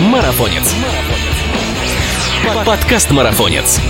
Марафонец. Подкаст Марафонец.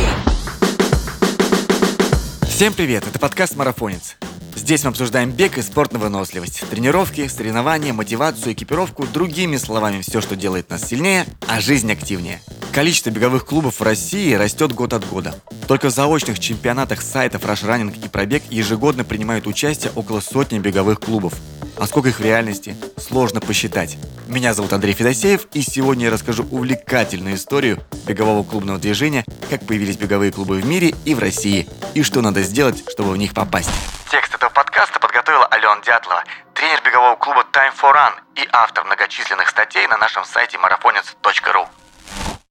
Всем привет, это подкаст «Марафонец». Здесь мы обсуждаем бег и спорт на выносливость, тренировки, соревнования, мотивацию, экипировку, другими словами, все, что делает нас сильнее, а жизнь активнее. Количество беговых клубов в России растет год от года. Только в заочных чемпионатах сайтов Rush и Пробег ежегодно принимают участие около сотни беговых клубов. А сколько их в реальности, сложно посчитать. Меня зовут Андрей Федосеев, и сегодня я расскажу увлекательную историю бегового клубного движения, как появились беговые клубы в мире и в России, и что надо сделать, чтобы в них попасть. Текст этого подкаста подготовила Алена Дятлова, тренер бегового клуба Time for Run и автор многочисленных статей на нашем сайте marathonец.ru.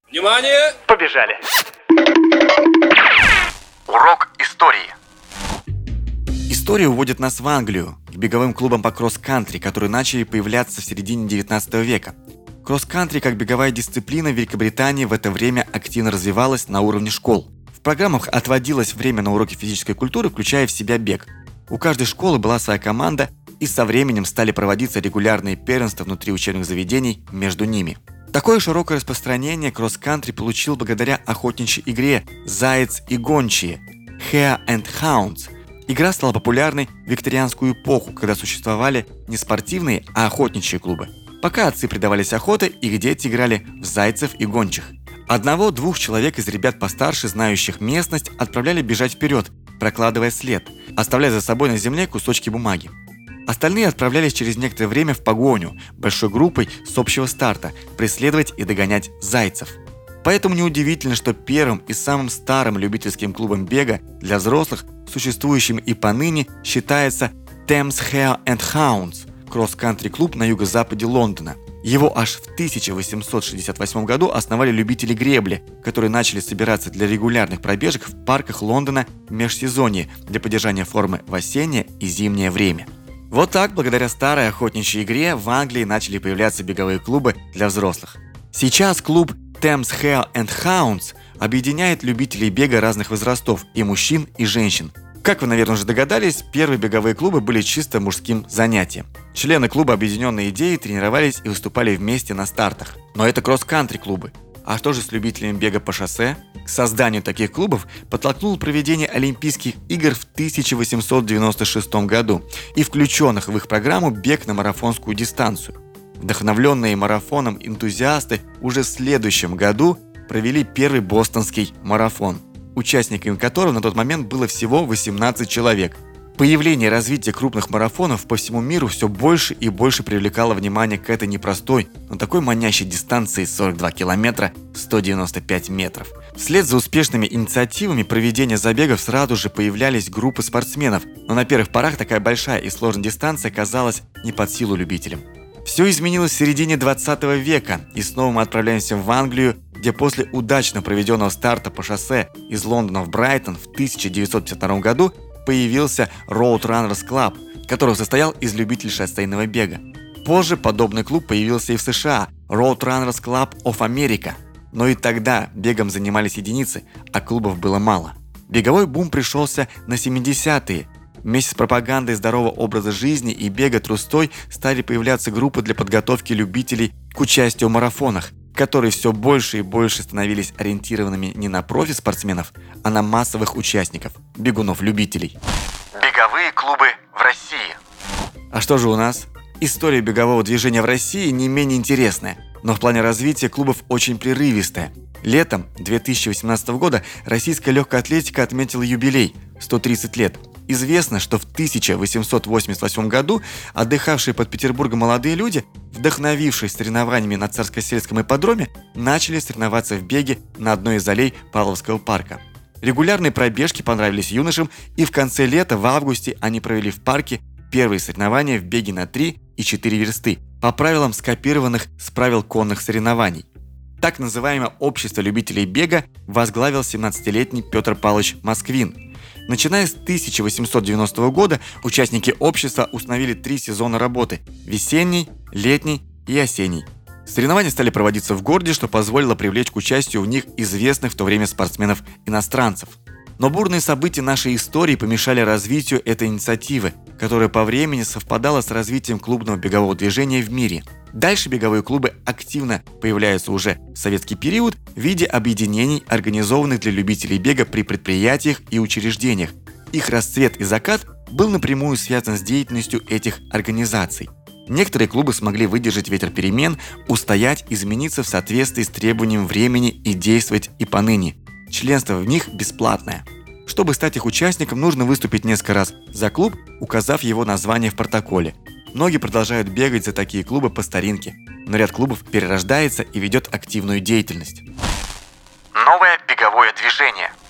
Внимание! Побежали! Урок истории. История уводит нас в Англию, к беговым клубам по кросс-кантри, которые начали появляться в середине 19 века. Кросс-кантри как беговая дисциплина в Великобритании в это время активно развивалась на уровне школ. В программах отводилось время на уроки физической культуры, включая в себя бег. У каждой школы была своя команда, и со временем стали проводиться регулярные первенства внутри учебных заведений между ними. Такое широкое распространение кросс-кантри получил благодаря охотничьей игре «Заяц и гончие» Hare and Hounds. Игра стала популярной в викторианскую эпоху, когда существовали не спортивные, а охотничьи клубы. Пока отцы предавались охоте, их дети играли в зайцев и гончих. Одного-двух человек из ребят постарше, знающих местность, отправляли бежать вперед, прокладывая след, оставляя за собой на земле кусочки бумаги. Остальные отправлялись через некоторое время в погоню, большой группой с общего старта, преследовать и догонять зайцев. Поэтому неудивительно, что первым и самым старым любительским клубом бега для взрослых, существующим и поныне, считается Thames Hare and Hounds – кросс-кантри клуб на юго-западе Лондона. Его аж в 1868 году основали любители гребли, которые начали собираться для регулярных пробежек в парках Лондона в межсезонье для поддержания формы в осеннее и зимнее время. Вот так, благодаря старой охотничьей игре, в Англии начали появляться беговые клубы для взрослых. Сейчас клуб Thames Hare and Hounds объединяет любителей бега разных возрастов, и мужчин, и женщин. Как вы, наверное, уже догадались, первые беговые клубы были чисто мужским занятием. Члены клуба объединенной идеи тренировались и выступали вместе на стартах. Но это кросс-кантри клубы. А что же с любителями бега по шоссе? К созданию таких клубов подтолкнул проведение Олимпийских игр в 1896 году и включенных в их программу бег на марафонскую дистанцию. Вдохновленные марафоном энтузиасты уже в следующем году провели первый бостонский марафон, участниками которого на тот момент было всего 18 человек – Появление и развитие крупных марафонов по всему миру все больше и больше привлекало внимание к этой непростой, но такой манящей дистанции 42 километра 195 метров. Вслед за успешными инициативами проведения забегов сразу же появлялись группы спортсменов, но на первых порах такая большая и сложная дистанция казалась не под силу любителям. Все изменилось в середине 20 века, и снова мы отправляемся в Англию, где после удачно проведенного старта по шоссе из Лондона в Брайтон в 1952 году появился Road Runners Club, который состоял из любителей шоссейного бега. Позже подобный клуб появился и в США – Road Runners Club of America. Но и тогда бегом занимались единицы, а клубов было мало. Беговой бум пришелся на 70-е. Вместе с пропагандой здорового образа жизни и бега трустой стали появляться группы для подготовки любителей к участию в марафонах – которые все больше и больше становились ориентированными не на профи-спортсменов, а на массовых участников, бегунов-любителей. Беговые клубы в России. А что же у нас? История бегового движения в России не менее интересная, но в плане развития клубов очень прерывистая. Летом 2018 года российская легкая атлетика отметила юбилей – 130 лет – Известно, что в 1888 году отдыхавшие под Петербургом молодые люди, вдохновившись соревнованиями на царско-сельском ипподроме, начали соревноваться в беге на одной из аллей Павловского парка. Регулярные пробежки понравились юношам, и в конце лета, в августе, они провели в парке первые соревнования в беге на 3 и 4 версты, по правилам скопированных с правил конных соревнований. Так называемое общество любителей бега возглавил 17-летний Петр Павлович Москвин – Начиная с 1890 года участники общества установили три сезона работы – весенний, летний и осенний. Соревнования стали проводиться в городе, что позволило привлечь к участию в них известных в то время спортсменов-иностранцев. Но бурные события нашей истории помешали развитию этой инициативы, которая по времени совпадала с развитием клубного бегового движения в мире. Дальше беговые клубы активно появляются уже в советский период в виде объединений, организованных для любителей бега при предприятиях и учреждениях. Их расцвет и закат был напрямую связан с деятельностью этих организаций. Некоторые клубы смогли выдержать ветер перемен, устоять, измениться в соответствии с требованием времени и действовать и поныне. Членство в них бесплатное. Чтобы стать их участником, нужно выступить несколько раз за клуб, указав его название в протоколе. Многие продолжают бегать за такие клубы по старинке, но ряд клубов перерождается и ведет активную деятельность. Новое беговое движение –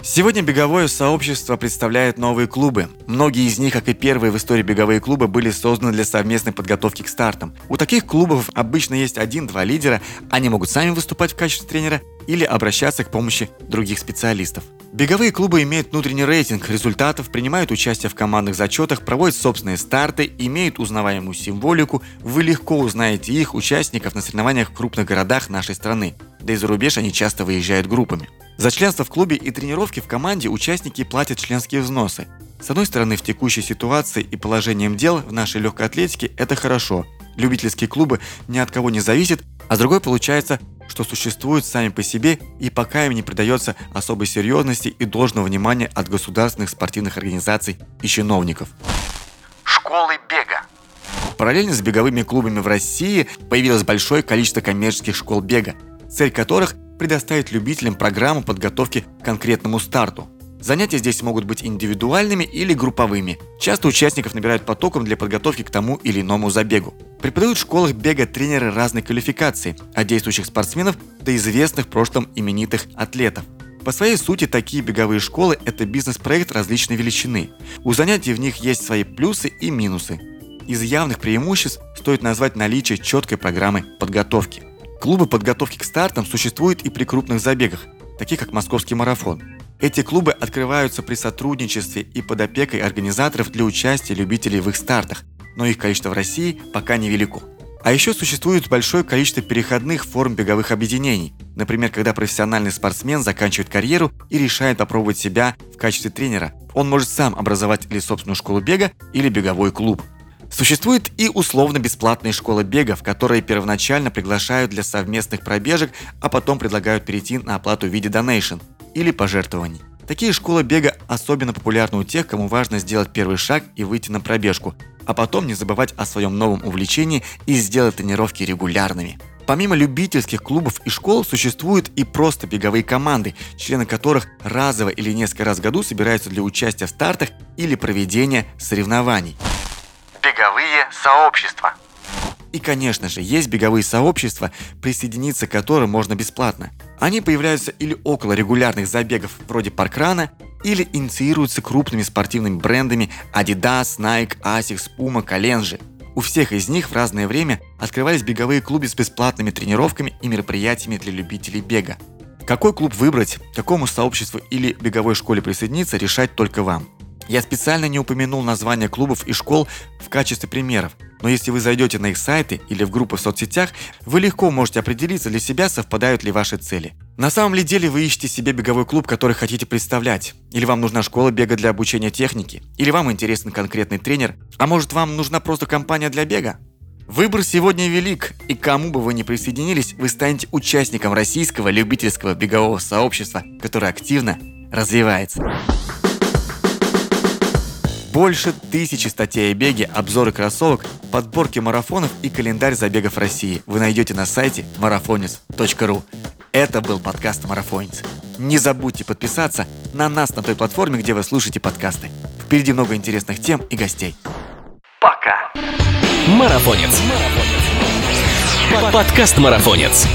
Сегодня беговое сообщество представляет новые клубы. Многие из них, как и первые в истории беговые клубы, были созданы для совместной подготовки к стартам. У таких клубов обычно есть один-два лидера, они могут сами выступать в качестве тренера или обращаться к помощи других специалистов. Беговые клубы имеют внутренний рейтинг результатов, принимают участие в командных зачетах, проводят собственные старты, имеют узнаваемую символику. Вы легко узнаете их, участников, на соревнованиях в крупных городах нашей страны. Да и за рубеж они часто выезжают группами. За членство в клубе и тренировки в команде участники платят членские взносы. С одной стороны, в текущей ситуации и положением дел в нашей легкой атлетике это хорошо. Любительские клубы ни от кого не зависят, а с другой получается, что существуют сами по себе и пока им не придается особой серьезности и должного внимания от государственных спортивных организаций и чиновников. Школы бега. Параллельно с беговыми клубами в России появилось большое количество коммерческих школ бега, цель которых предоставить любителям программу подготовки к конкретному старту. Занятия здесь могут быть индивидуальными или групповыми. Часто участников набирают потоком для подготовки к тому или иному забегу. Преподают в школах бега тренеры разной квалификации, от действующих спортсменов до известных в прошлом именитых атлетов. По своей сути, такие беговые школы – это бизнес-проект различной величины. У занятий в них есть свои плюсы и минусы. Из явных преимуществ стоит назвать наличие четкой программы подготовки. Клубы подготовки к стартам существуют и при крупных забегах, таких как московский марафон. Эти клубы открываются при сотрудничестве и под опекой организаторов для участия любителей в их стартах, но их количество в России пока невелико. А еще существует большое количество переходных форм беговых объединений. Например, когда профессиональный спортсмен заканчивает карьеру и решает попробовать себя в качестве тренера. Он может сам образовать или собственную школу бега, или беговой клуб. Существует и условно-бесплатные школы бега, в которые первоначально приглашают для совместных пробежек, а потом предлагают перейти на оплату в виде донейшн или пожертвований. Такие школы бега особенно популярны у тех, кому важно сделать первый шаг и выйти на пробежку, а потом не забывать о своем новом увлечении и сделать тренировки регулярными. Помимо любительских клубов и школ существуют и просто беговые команды, члены которых разово или несколько раз в году собираются для участия в стартах или проведения соревнований беговые сообщества. И, конечно же, есть беговые сообщества, присоединиться к которым можно бесплатно. Они появляются или около регулярных забегов вроде паркрана, или инициируются крупными спортивными брендами Adidas, Nike, Asics, Puma, Kalenji. У всех из них в разное время открывались беговые клубы с бесплатными тренировками и мероприятиями для любителей бега. Какой клуб выбрать, какому сообществу или беговой школе присоединиться, решать только вам. Я специально не упомянул названия клубов и школ в качестве примеров, но если вы зайдете на их сайты или в группы в соцсетях, вы легко можете определиться для себя, совпадают ли ваши цели. На самом ли деле вы ищете себе беговой клуб, который хотите представлять? Или вам нужна школа бега для обучения техники? Или вам интересен конкретный тренер? А может вам нужна просто компания для бега? Выбор сегодня велик, и кому бы вы ни присоединились, вы станете участником российского любительского бегового сообщества, которое активно развивается. Больше тысячи статей о беге, обзоры кроссовок, подборки марафонов и календарь забегов России вы найдете на сайте marathonец.ru. Это был подкаст «Марафонец». Не забудьте подписаться на нас на той платформе, где вы слушаете подкасты. Впереди много интересных тем и гостей. Пока. Марафонец. Подкаст Марафонец.